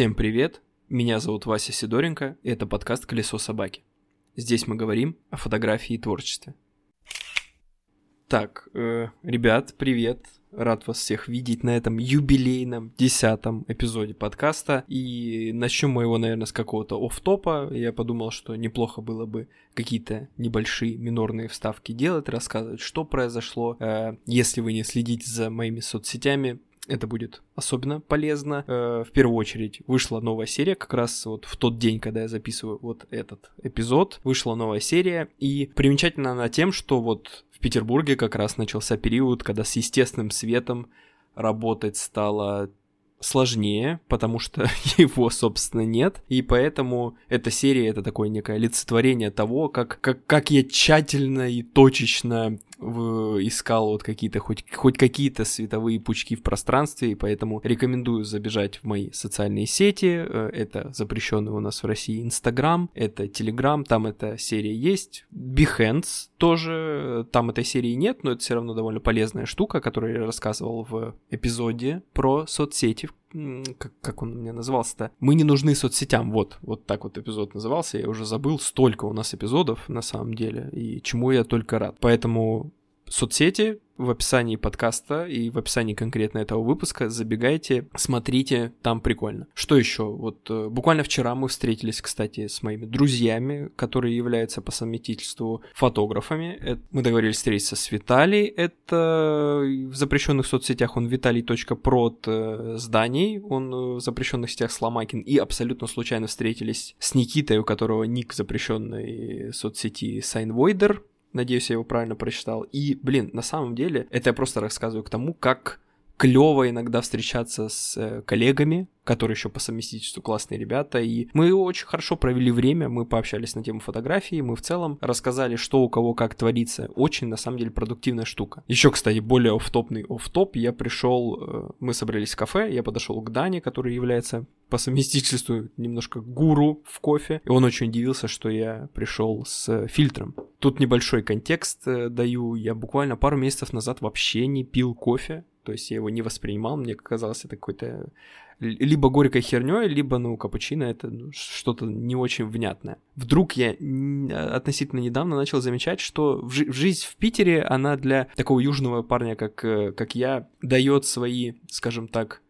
Всем привет! Меня зовут Вася Сидоренко, и это подкаст «Колесо собаки». Здесь мы говорим о фотографии и творчестве. Так, э, ребят, привет! Рад вас всех видеть на этом юбилейном десятом эпизоде подкаста. И начнем мы его, наверное, с какого-то оф-топа. Я подумал, что неплохо было бы какие-то небольшие минорные вставки делать, рассказывать, что произошло. Э, если вы не следите за моими соцсетями, это будет особенно полезно. Э, в первую очередь вышла новая серия, как раз вот в тот день, когда я записываю вот этот эпизод, вышла новая серия, и примечательно она тем, что вот в Петербурге как раз начался период, когда с естественным светом работать стало сложнее, потому что его, собственно, нет. И поэтому эта серия это такое некое олицетворение того, как, как, как я тщательно и точечно искал вот какие-то, хоть, хоть какие-то световые пучки в пространстве, и поэтому рекомендую забежать в мои социальные сети. Э, это запрещенный у нас в России Инстаграм, это Телеграм, там эта серия есть. Behance тоже, там этой серии нет, но это все равно довольно полезная штука, которую я рассказывал в эпизоде про соцсети, как, как он у меня назывался-то? Мы не нужны соцсетям. Вот, вот так вот эпизод назывался. Я уже забыл. Столько у нас эпизодов на самом деле. И чему я только рад. Поэтому соцсети, в описании подкаста и в описании конкретно этого выпуска. Забегайте, смотрите, там прикольно. Что еще? Вот э, буквально вчера мы встретились, кстати, с моими друзьями, которые являются по совместительству фотографами. Это, мы договорились встретиться с Виталий. Это в запрещенных соцсетях он виталий.прод э, зданий. Он э, в запрещенных сетях Сломакин. И абсолютно случайно встретились с Никитой, у которого ник запрещенной соцсети Сайнвойдер. Надеюсь, я его правильно прочитал. И, блин, на самом деле, это я просто рассказываю к тому, как клево иногда встречаться с э, коллегами, которые еще по совместительству классные ребята, и мы очень хорошо провели время, мы пообщались на тему фотографии, мы в целом рассказали, что у кого как творится. Очень, на самом деле, продуктивная штука. Еще, кстати, более офтопный офтоп, я пришел, э, мы собрались в кафе, я подошел к Дане, который является по совместительству немножко гуру в кофе, и он очень удивился, что я пришел с фильтром. Тут небольшой контекст э, даю, я буквально пару месяцев назад вообще не пил кофе, то есть я его не воспринимал, мне казалось это какой-то либо горькой херней, либо, ну, капучино это ну, что-то не очень внятное. Вдруг я относительно недавно начал замечать, что в, жи- жизнь в Питере, она для такого южного парня, как, э, как я, дает свои, скажем так,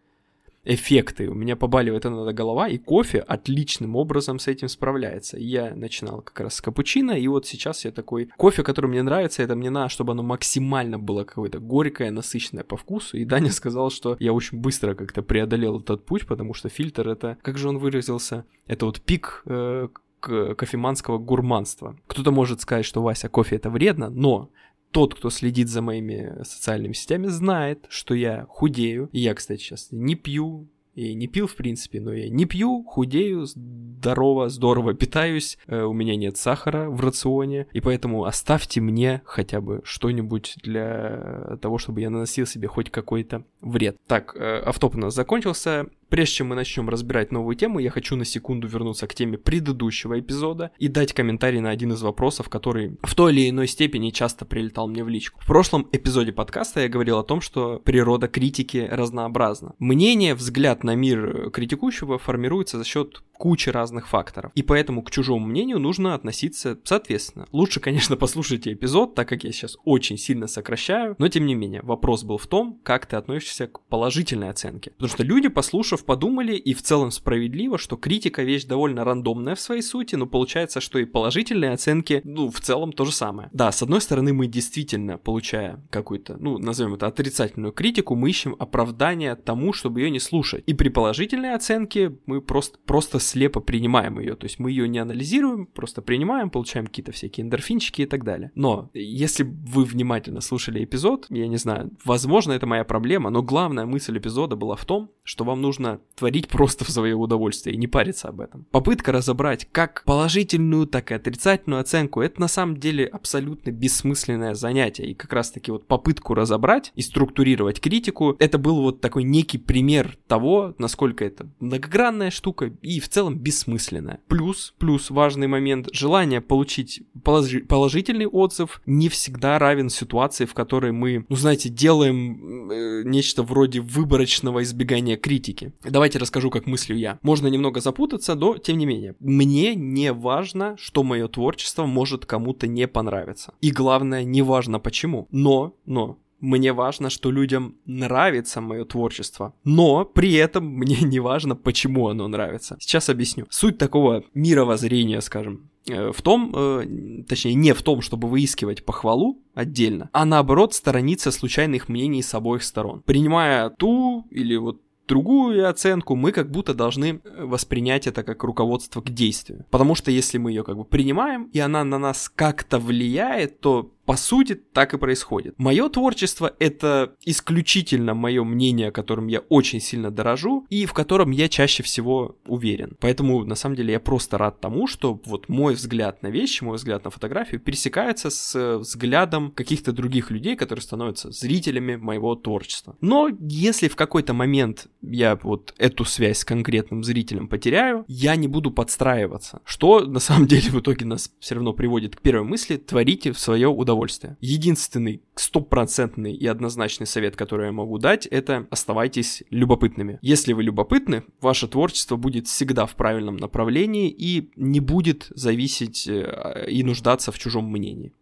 эффекты. У меня побаливает иногда голова, и кофе отличным образом с этим справляется. Я начинал как раз с капучино, и вот сейчас я такой... Кофе, который мне нравится, это мне надо, чтобы оно максимально было какое-то горькое, насыщенное по вкусу. И Даня сказал, что я очень быстро как-то преодолел этот путь, потому что фильтр это... Как же он выразился? Это вот пик э, кофеманского гурманства. Кто-то может сказать, что Вася, кофе это вредно, но тот, кто следит за моими социальными сетями, знает, что я худею. И я, кстати, сейчас не пью, и не пил, в принципе, но я не пью, худею, здорово, здорово питаюсь, э, у меня нет сахара в рационе, и поэтому оставьте мне хотя бы что-нибудь для того, чтобы я наносил себе хоть какой-то вред. Так, э, автоп у нас закончился, Прежде чем мы начнем разбирать новую тему, я хочу на секунду вернуться к теме предыдущего эпизода и дать комментарий на один из вопросов, который в той или иной степени часто прилетал мне в личку. В прошлом эпизоде подкаста я говорил о том, что природа критики разнообразна. Мнение, взгляд на мир критикующего формируется за счет кучи разных факторов. И поэтому к чужому мнению нужно относиться соответственно. Лучше, конечно, послушайте эпизод, так как я сейчас очень сильно сокращаю, но тем не менее, вопрос был в том, как ты относишься к положительной оценке. Потому что люди, послушав, подумали, и в целом справедливо, что критика вещь довольно рандомная в своей сути, но получается, что и положительные оценки, ну, в целом то же самое. Да, с одной стороны, мы действительно, получая какую-то, ну, назовем это отрицательную критику, мы ищем оправдание тому, чтобы ее не слушать. И при положительной оценке мы просто, просто слепо принимаем ее. То есть мы ее не анализируем, просто принимаем, получаем какие-то всякие эндорфинчики и так далее. Но если вы внимательно слушали эпизод, я не знаю, возможно, это моя проблема, но главная мысль эпизода была в том, что вам нужно творить просто в свое удовольствие и не париться об этом. Попытка разобрать как положительную, так и отрицательную оценку, это на самом деле абсолютно бессмысленное занятие. И как раз таки вот попытку разобрать и структурировать критику, это был вот такой некий пример того, насколько это многогранная штука и в целом целом бессмысленная. Плюс, плюс важный момент, желание получить положи- положительный отзыв не всегда равен ситуации, в которой мы, ну знаете, делаем э, нечто вроде выборочного избегания критики. Давайте расскажу, как мыслю я. Можно немного запутаться, но тем не менее. Мне не важно, что мое творчество может кому-то не понравиться. И главное, не важно почему. Но, но, мне важно, что людям нравится мое творчество, но при этом мне не важно, почему оно нравится. Сейчас объясню. Суть такого мировоззрения, скажем, э, в том, э, точнее, не в том, чтобы выискивать похвалу отдельно, а наоборот сторониться случайных мнений с обоих сторон. Принимая ту или вот другую оценку, мы как будто должны э, воспринять это как руководство к действию. Потому что если мы ее как бы принимаем, и она на нас как-то влияет, то по сути, так и происходит. Мое творчество — это исключительно мое мнение, которым я очень сильно дорожу, и в котором я чаще всего уверен. Поэтому, на самом деле, я просто рад тому, что вот мой взгляд на вещи, мой взгляд на фотографию пересекается с взглядом каких-то других людей, которые становятся зрителями моего творчества. Но если в какой-то момент я вот эту связь с конкретным зрителем потеряю, я не буду подстраиваться. Что, на самом деле, в итоге нас все равно приводит к первой мысли, творите в свое удовольствие удовольствие. Единственный стопроцентный и однозначный совет, который я могу дать, это оставайтесь любопытными. Если вы любопытны, ваше творчество будет всегда в правильном направлении и не будет зависеть э, и нуждаться в чужом мнении.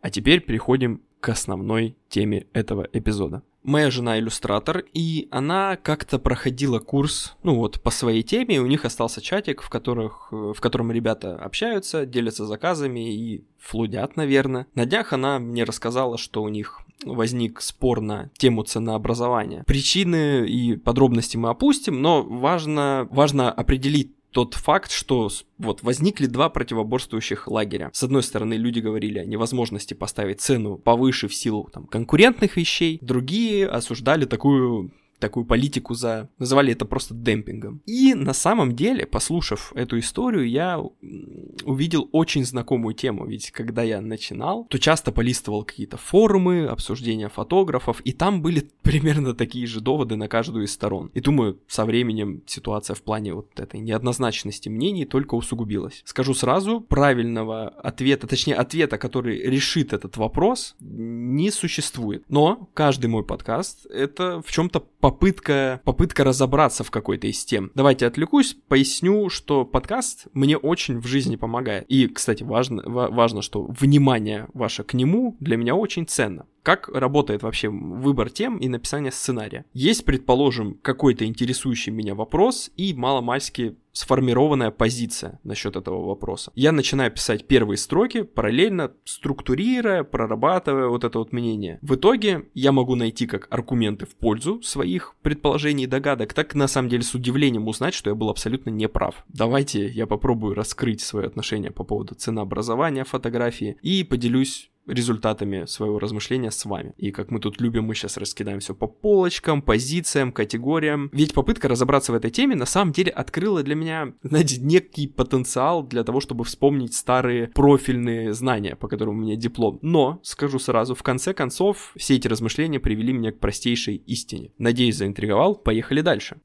А теперь переходим к основной теме этого эпизода. Моя жена иллюстратор, и она как-то проходила курс, ну вот, по своей теме, и у них остался чатик, в, которых, в котором ребята общаются, делятся заказами и флудят, наверное. На днях она мне рассказала, что у них возник спор на тему ценообразования. Причины и подробности мы опустим, но важно, важно определить тот факт, что вот возникли два противоборствующих лагеря. С одной стороны, люди говорили о невозможности поставить цену повыше в силу там, конкурентных вещей, другие осуждали такую такую политику за... Называли это просто демпингом. И на самом деле, послушав эту историю, я увидел очень знакомую тему. Ведь когда я начинал, то часто полистывал какие-то форумы, обсуждения фотографов, и там были примерно такие же доводы на каждую из сторон. И думаю, со временем ситуация в плане вот этой неоднозначности мнений только усугубилась. Скажу сразу, правильного ответа, точнее ответа, который решит этот вопрос, не существует. Но каждый мой подкаст это в чем-то попытка, попытка разобраться в какой-то из тем. Давайте отвлекусь, поясню, что подкаст мне очень в жизни помогает. И, кстати, важно, важно, что внимание ваше к нему для меня очень ценно. Как работает вообще выбор тем и написание сценария? Есть, предположим, какой-то интересующий меня вопрос и маломальски сформированная позиция насчет этого вопроса. Я начинаю писать первые строки, параллельно структурируя, прорабатывая вот это вот мнение. В итоге я могу найти как аргументы в пользу своих предположений и догадок, так на самом деле с удивлением узнать, что я был абсолютно неправ. Давайте я попробую раскрыть свое отношение по поводу ценообразования фотографии и поделюсь результатами своего размышления с вами. И как мы тут любим, мы сейчас раскидаем все по полочкам, позициям, категориям. Ведь попытка разобраться в этой теме на самом деле открыла для меня, знаете, некий потенциал для того, чтобы вспомнить старые профильные знания, по которым у меня диплом. Но, скажу сразу, в конце концов, все эти размышления привели меня к простейшей истине. Надеюсь, заинтриговал. Поехали дальше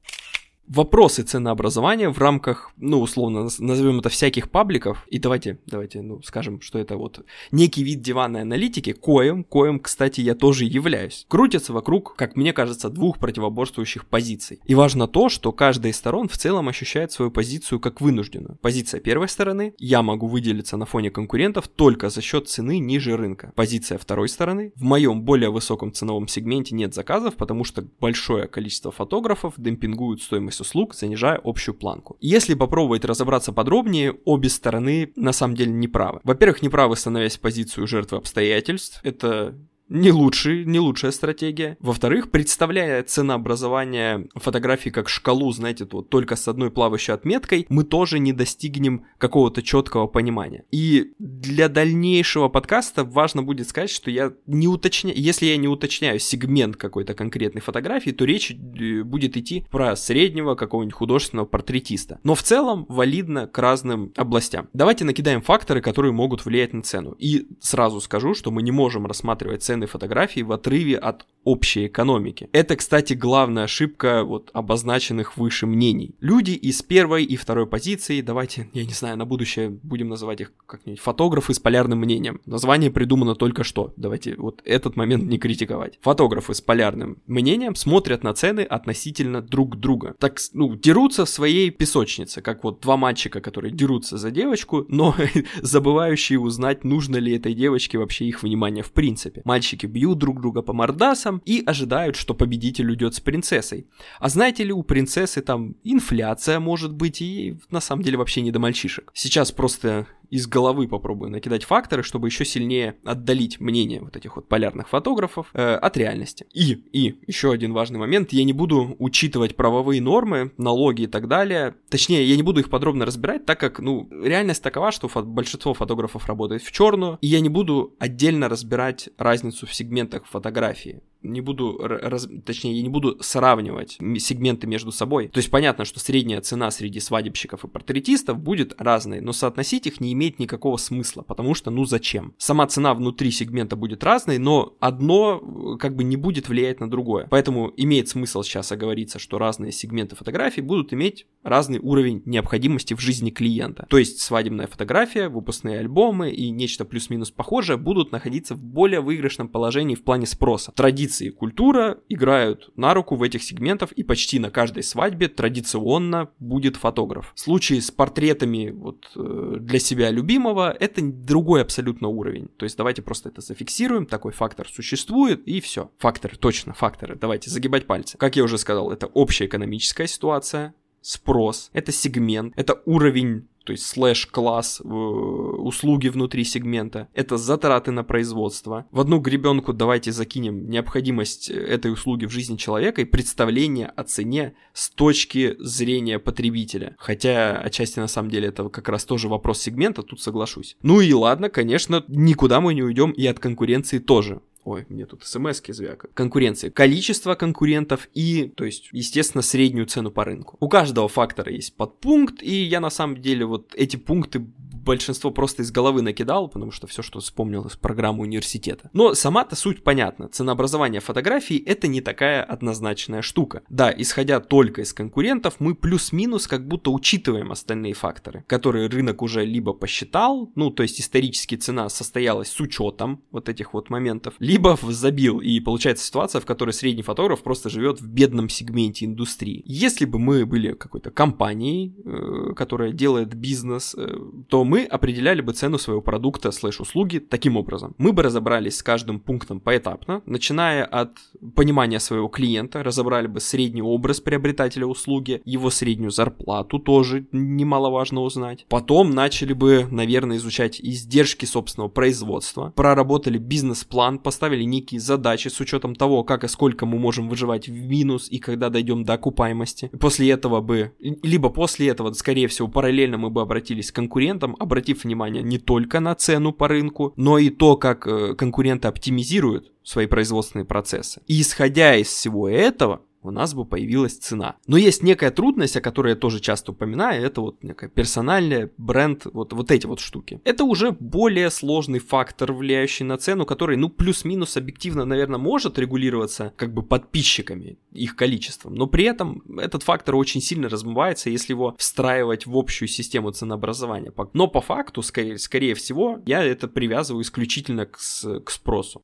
вопросы ценообразования в рамках, ну, условно, назовем это всяких пабликов, и давайте, давайте, ну, скажем, что это вот некий вид диванной аналитики, коем, коем, кстати, я тоже являюсь, крутятся вокруг, как мне кажется, двух противоборствующих позиций. И важно то, что каждая из сторон в целом ощущает свою позицию как вынужденную. Позиция первой стороны, я могу выделиться на фоне конкурентов только за счет цены ниже рынка. Позиция второй стороны, в моем более высоком ценовом сегменте нет заказов, потому что большое количество фотографов демпингуют стоимость стоимость услуг, занижая общую планку. Если попробовать разобраться подробнее, обе стороны на самом деле не правы. Во-первых, не правы, становясь в позицию жертвы обстоятельств. Это не, лучший, не лучшая стратегия. Во-вторых, представляя ценообразование фотографии как шкалу, знаете, вот только с одной плавающей отметкой, мы тоже не достигнем какого-то четкого понимания. И для дальнейшего подкаста важно будет сказать, что я не уточняю, если я не уточняю сегмент какой-то конкретной фотографии, то речь э, будет идти про среднего какого-нибудь художественного портретиста. Но в целом валидно к разным областям. Давайте накидаем факторы, которые могут влиять на цену. И сразу скажу, что мы не можем рассматривать цену цены фотографий в отрыве от общей экономики. Это, кстати, главная ошибка вот обозначенных выше мнений. Люди из первой и второй позиции, давайте, я не знаю, на будущее будем называть их как-нибудь фотографы с полярным мнением. Название придумано только что. Давайте вот этот момент не критиковать. Фотографы с полярным мнением смотрят на цены относительно друг друга. Так, ну, дерутся в своей песочнице, как вот два мальчика, которые дерутся за девочку, но забывающие узнать, нужно ли этой девочке вообще их внимание в принципе. Мальчики бьют друг друга по мордасам и ожидают, что победитель уйдет с принцессой. А знаете ли, у принцессы там инфляция может быть и на самом деле вообще не до мальчишек. Сейчас просто из головы попробую накидать факторы, чтобы еще сильнее отдалить мнение вот этих вот полярных фотографов э, от реальности. И, и еще один важный момент, я не буду учитывать правовые нормы, налоги и так далее. Точнее, я не буду их подробно разбирать, так как, ну, реальность такова, что фо- большинство фотографов работает в черную, и я не буду отдельно разбирать разницу в сегментах фотографии не буду, раз, точнее, я не буду сравнивать сегменты между собой. То есть понятно, что средняя цена среди свадебщиков и портретистов будет разной, но соотносить их не имеет никакого смысла, потому что ну зачем? Сама цена внутри сегмента будет разной, но одно э, как бы не будет влиять на другое. Поэтому имеет смысл сейчас оговориться, что разные сегменты фотографий будут иметь разный уровень необходимости в жизни клиента. То есть свадебная фотография, выпускные альбомы и нечто плюс-минус похожее будут находиться в более выигрышном положении в плане спроса. Традиции традиции и культура играют на руку в этих сегментах, и почти на каждой свадьбе традиционно будет фотограф. В случае с портретами вот, э, для себя любимого это другой абсолютно уровень. То есть давайте просто это зафиксируем, такой фактор существует, и все. Факторы, точно, факторы. Давайте загибать пальцы. Как я уже сказал, это общая экономическая ситуация, спрос, это сегмент, это уровень то есть слэш-класс э, услуги внутри сегмента, это затраты на производство. В одну гребенку давайте закинем необходимость этой услуги в жизни человека и представление о цене с точки зрения потребителя. Хотя отчасти на самом деле это как раз тоже вопрос сегмента, тут соглашусь. Ну и ладно, конечно, никуда мы не уйдем и от конкуренции тоже. Ой, мне тут смс звякают. Конкуренции. Количество конкурентов и, то есть, естественно, среднюю цену по рынку. У каждого фактора есть подпункт, и я на самом деле вот эти пункты большинство просто из головы накидал, потому что все, что вспомнил из программы университета. Но сама-то суть понятна. Ценообразование фотографий это не такая однозначная штука. Да, исходя только из конкурентов, мы плюс-минус как будто учитываем остальные факторы, которые рынок уже либо посчитал, ну, то есть исторически цена состоялась с учетом вот этих вот моментов, либо забил, и получается ситуация, в которой средний фотограф просто живет в бедном сегменте индустрии. Если бы мы были какой-то компанией, э, которая делает бизнес, э, то мы определяли бы цену своего продукта слэш-услуги таким образом. Мы бы разобрались с каждым пунктом поэтапно, начиная от понимания своего клиента, разобрали бы средний образ приобретателя услуги, его среднюю зарплату тоже немаловажно узнать. Потом начали бы, наверное, изучать издержки собственного производства, проработали бизнес-план, поставили некие задачи с учетом того, как и сколько мы можем выживать в минус и когда дойдем до окупаемости. После этого бы, либо после этого, скорее всего, параллельно мы бы обратились к конкурентам, обратив внимание не только на цену по рынку, но и то, как э, конкуренты оптимизируют свои производственные процессы. И исходя из всего этого, у нас бы появилась цена. Но есть некая трудность, о которой я тоже часто упоминаю, это вот некая персональная бренд, вот, вот эти вот штуки. Это уже более сложный фактор, влияющий на цену, который, ну, плюс-минус объективно, наверное, может регулироваться как бы подписчиками, их количеством, но при этом этот фактор очень сильно размывается, если его встраивать в общую систему ценообразования. Но по факту, скорее, скорее всего, я это привязываю исключительно к, к спросу.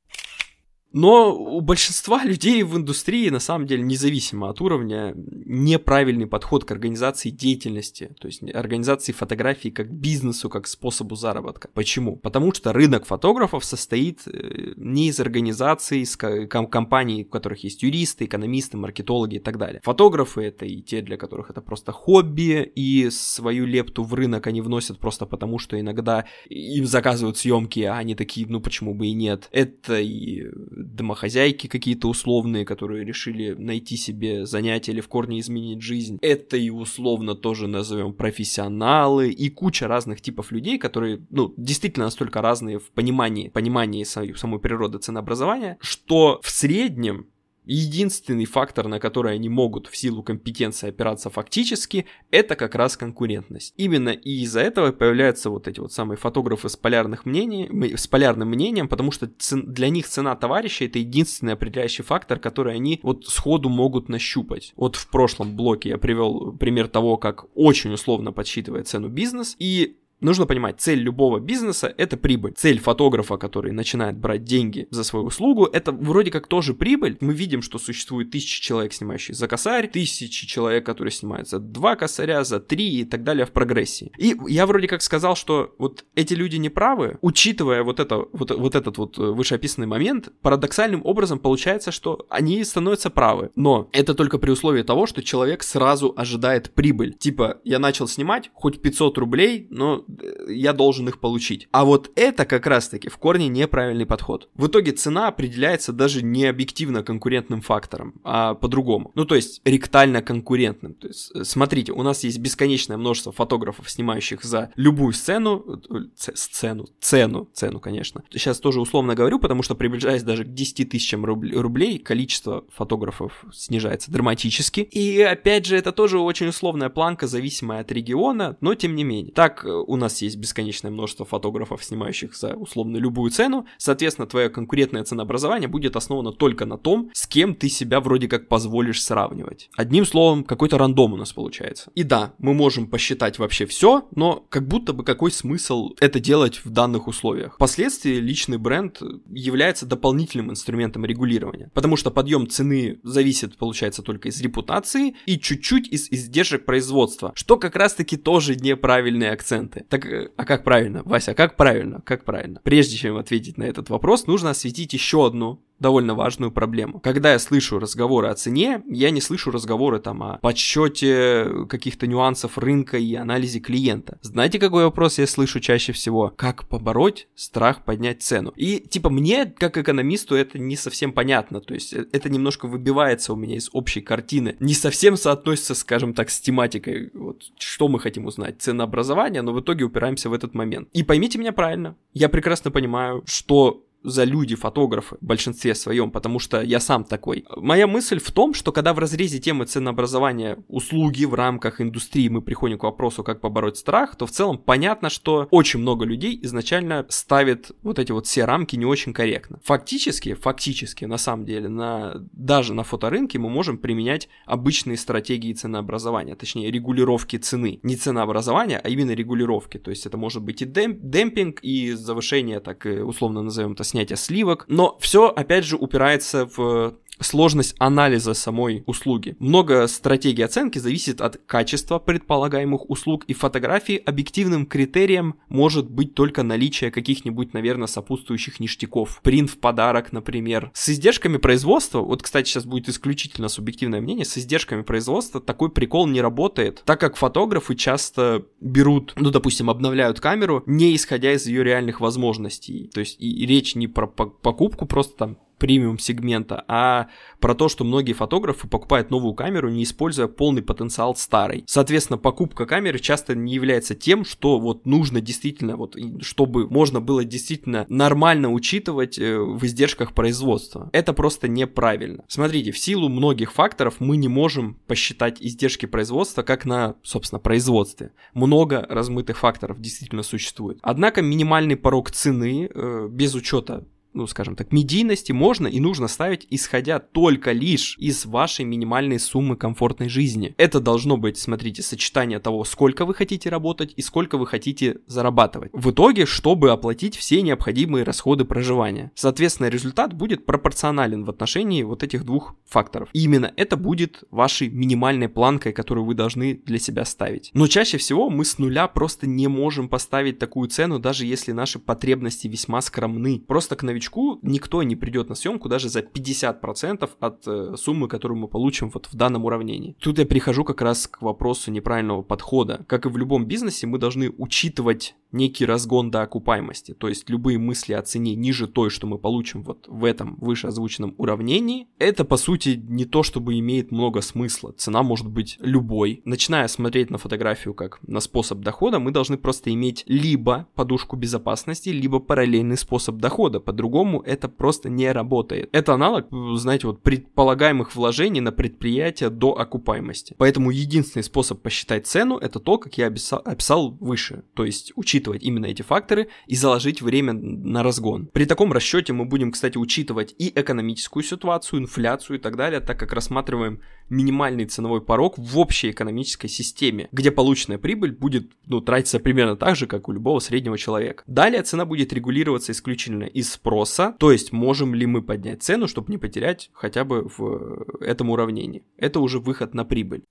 Но у большинства людей в индустрии, на самом деле, независимо от уровня, неправильный подход к организации деятельности, то есть организации фотографии как бизнесу, как способу заработка. Почему? Потому что рынок фотографов состоит э, не из организаций, из компаний, у которых есть юристы, экономисты, маркетологи и так далее. Фотографы это и те, для которых это просто хобби, и свою лепту в рынок они вносят просто потому, что иногда им заказывают съемки, а они такие, ну почему бы и нет. Это и домохозяйки какие-то условные, которые решили найти себе занятие или в корне изменить жизнь. Это и условно тоже назовем профессионалы и куча разных типов людей, которые, ну, действительно настолько разные в понимании, понимании самой природы ценообразования, что в среднем единственный фактор, на который они могут в силу компетенции опираться фактически, это как раз конкурентность. Именно и из-за этого появляются вот эти вот самые фотографы с, полярных мнений, с полярным мнением, потому что для них цена товарища это единственный определяющий фактор, который они вот сходу могут нащупать. Вот в прошлом блоке я привел пример того, как очень условно подсчитывает цену бизнес, и Нужно понимать, цель любого бизнеса — это прибыль. Цель фотографа, который начинает брать деньги за свою услугу, это вроде как тоже прибыль. Мы видим, что существует тысячи человек, снимающие за косарь, тысячи человек, которые снимают за два косаря, за три и так далее в прогрессии. И я вроде как сказал, что вот эти люди не правы, учитывая вот, это, вот, вот этот вот вышеописанный момент, парадоксальным образом получается, что они становятся правы. Но это только при условии того, что человек сразу ожидает прибыль. Типа, я начал снимать хоть 500 рублей, но я должен их получить. А вот это как раз-таки в корне неправильный подход. В итоге цена определяется даже не объективно конкурентным фактором, а по-другому. Ну, то есть ректально конкурентным. То есть, э, смотрите, у нас есть бесконечное множество фотографов, снимающих за любую сцену, э, сцену, цену, цену, конечно. Сейчас тоже условно говорю, потому что приближаясь даже к 10 тысячам рублей, количество фотографов снижается драматически. И опять же, это тоже очень условная планка, зависимая от региона, но тем не менее. Так, э, у нас есть бесконечное множество фотографов, снимающих за условно любую цену, соответственно, твое конкурентное ценообразование будет основано только на том, с кем ты себя вроде как позволишь сравнивать. Одним словом, какой-то рандом у нас получается. И да, мы можем посчитать вообще все, но как будто бы какой смысл это делать в данных условиях? Впоследствии личный бренд является дополнительным инструментом регулирования, потому что подъем цены зависит, получается, только из репутации и чуть-чуть из издержек производства, что как раз-таки тоже неправильные акценты. Так, э, а как правильно, Вася, а как правильно, как правильно? Прежде чем ответить на этот вопрос, нужно осветить еще одну довольно важную проблему. Когда я слышу разговоры о цене, я не слышу разговоры там о подсчете каких-то нюансов рынка и анализе клиента. Знаете, какой вопрос я слышу чаще всего? Как побороть страх поднять цену? И типа мне, как экономисту, это не совсем понятно. То есть э, это немножко выбивается у меня из общей картины. Не совсем соотносится, скажем так, с тематикой. Вот что мы хотим узнать? Ценообразование, но в итоге упираемся в этот момент. И поймите меня правильно. Я прекрасно понимаю, что за люди фотографы в большинстве своем, потому что я сам такой. Моя мысль в том, что когда в разрезе темы ценообразования услуги в рамках индустрии мы приходим к вопросу, как побороть страх, то в целом понятно, что очень много людей изначально ставит вот эти вот все рамки не очень корректно. Фактически, фактически, на самом деле, на, даже на фоторынке мы можем применять обычные стратегии ценообразования, точнее регулировки цены. Не ценообразования, а именно регулировки. То есть это может быть и демп, демпинг, и завышение, так условно назовем это, снятия сливок, но все опять же упирается в сложность анализа самой услуги. Много стратегий оценки зависит от качества предполагаемых услуг, и фотографии объективным критерием может быть только наличие каких-нибудь, наверное, сопутствующих ништяков. Принт в подарок, например. С издержками производства, вот, кстати, сейчас будет исключительно субъективное мнение, с издержками производства такой прикол не работает, так как фотографы часто берут, ну, допустим, обновляют камеру, не исходя из ее реальных возможностей. То есть и, речь не про покупку просто там премиум сегмента, а про то, что многие фотографы покупают новую камеру, не используя полный потенциал старой. Соответственно, покупка камеры часто не является тем, что вот нужно действительно, вот, чтобы можно было действительно нормально учитывать э, в издержках производства. Это просто неправильно. Смотрите, в силу многих факторов мы не можем посчитать издержки производства как на, собственно, производстве. Много размытых факторов действительно существует. Однако минимальный порог цены э, без учета ну, скажем так, медийности можно и нужно ставить, исходя только лишь из вашей минимальной суммы комфортной жизни. Это должно быть, смотрите, сочетание того, сколько вы хотите работать и сколько вы хотите зарабатывать. В итоге, чтобы оплатить все необходимые расходы проживания. Соответственно, результат будет пропорционален в отношении вот этих двух факторов. И именно это будет вашей минимальной планкой, которую вы должны для себя ставить. Но чаще всего мы с нуля просто не можем поставить такую цену, даже если наши потребности весьма скромны. Просто к новичку новичку никто не придет на съемку даже за 50% от э, суммы, которую мы получим вот в данном уравнении. Тут я перехожу как раз к вопросу неправильного подхода. Как и в любом бизнесе, мы должны учитывать некий разгон до окупаемости. То есть любые мысли о цене ниже той, что мы получим вот в этом выше озвученном уравнении, это по сути не то, чтобы имеет много смысла. Цена может быть любой. Начиная смотреть на фотографию как на способ дохода, мы должны просто иметь либо подушку безопасности, либо параллельный способ дохода. По-другому это просто не работает. Это аналог, знаете, вот предполагаемых вложений на предприятие до окупаемости. Поэтому единственный способ посчитать цену это то, как я описал, выше. То есть учитывать именно эти факторы и заложить время на разгон. При таком расчете мы будем, кстати, учитывать и экономическую ситуацию, инфляцию и так далее, так как рассматриваем минимальный ценовой порог в общей экономической системе, где полученная прибыль будет ну, тратиться примерно так же, как у любого среднего человека. Далее цена будет регулироваться исключительно из спроса, то есть можем ли мы поднять цену, чтобы не потерять хотя бы в этом уравнении. Это уже выход на прибыль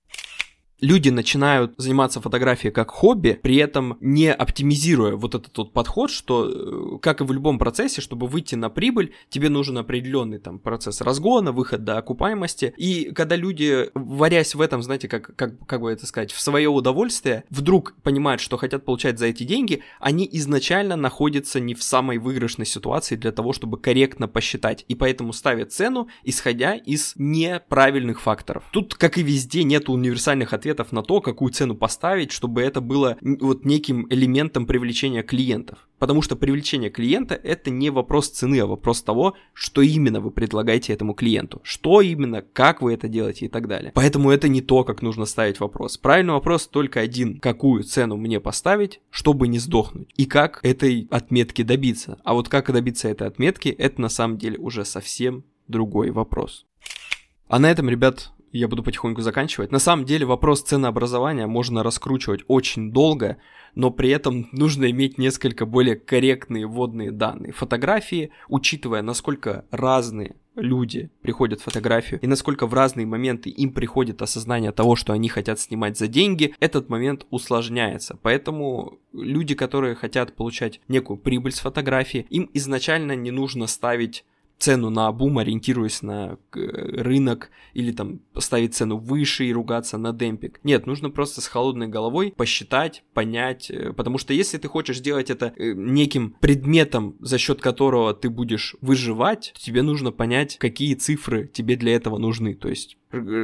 люди начинают заниматься фотографией как хобби, при этом не оптимизируя вот этот вот подход, что, э, как и в любом процессе, чтобы выйти на прибыль, тебе нужен определенный там процесс разгона, выход до окупаемости. И когда люди, варясь в этом, знаете, как, как, как бы это сказать, в свое удовольствие, вдруг понимают, что хотят получать за эти деньги, они изначально находятся не в самой выигрышной ситуации для того, чтобы корректно посчитать. И поэтому ставят цену, исходя из неправильных факторов. Тут, как и везде, нет универсальных ответов ответов на то, какую цену поставить, чтобы это было вот неким элементом привлечения клиентов. Потому что привлечение клиента это не вопрос цены, а вопрос того, что именно вы предлагаете этому клиенту, что именно, как вы это делаете и так далее. Поэтому это не то, как нужно ставить вопрос. Правильный вопрос только один. Какую цену мне поставить, чтобы не сдохнуть? И как этой отметки добиться? А вот как добиться этой отметки, это на самом деле уже совсем другой вопрос. А на этом, ребят, я буду потихоньку заканчивать. На самом деле вопрос ценообразования можно раскручивать очень долго, но при этом нужно иметь несколько более корректные вводные данные. Фотографии, учитывая, насколько разные люди приходят в фотографию и насколько в разные моменты им приходит осознание того, что они хотят снимать за деньги, этот момент усложняется. Поэтому люди, которые хотят получать некую прибыль с фотографии, им изначально не нужно ставить цену на обум, ориентируясь на рынок, или там ставить цену выше и ругаться на демпинг. Нет, нужно просто с холодной головой посчитать, понять, э, потому что если ты хочешь сделать это э, неким предметом, за счет которого ты будешь выживать, тебе нужно понять, какие цифры тебе для этого нужны. То есть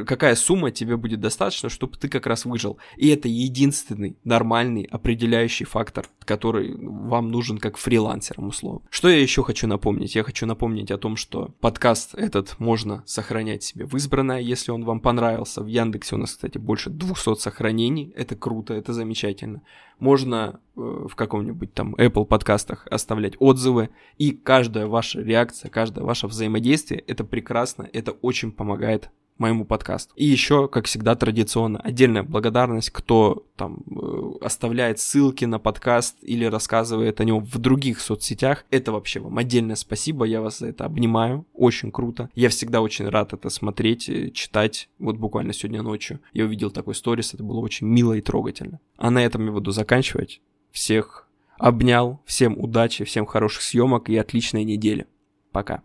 какая сумма тебе будет достаточно, чтобы ты как раз выжил. И это единственный нормальный определяющий фактор, который вам нужен как фрилансерам условно. Что я еще хочу напомнить? Я хочу напомнить о том, что подкаст этот можно сохранять себе в избранное, если он вам понравился. В Яндексе у нас, кстати, больше 200 сохранений. Это круто, это замечательно. Можно э, в каком-нибудь там Apple подкастах оставлять отзывы, и каждая ваша реакция, каждое ваше взаимодействие, это прекрасно, это очень помогает моему подкасту. И еще, как всегда, традиционно, отдельная благодарность, кто там э, оставляет ссылки на подкаст или рассказывает о нем в других соцсетях. Это вообще вам отдельное спасибо, я вас за это обнимаю, очень круто. Я всегда очень рад это смотреть, э, читать. Вот буквально сегодня ночью я увидел такой сторис, это было очень мило и трогательно. А на этом я буду заканчивать. Всех обнял, всем удачи, всем хороших съемок и отличной недели. Пока.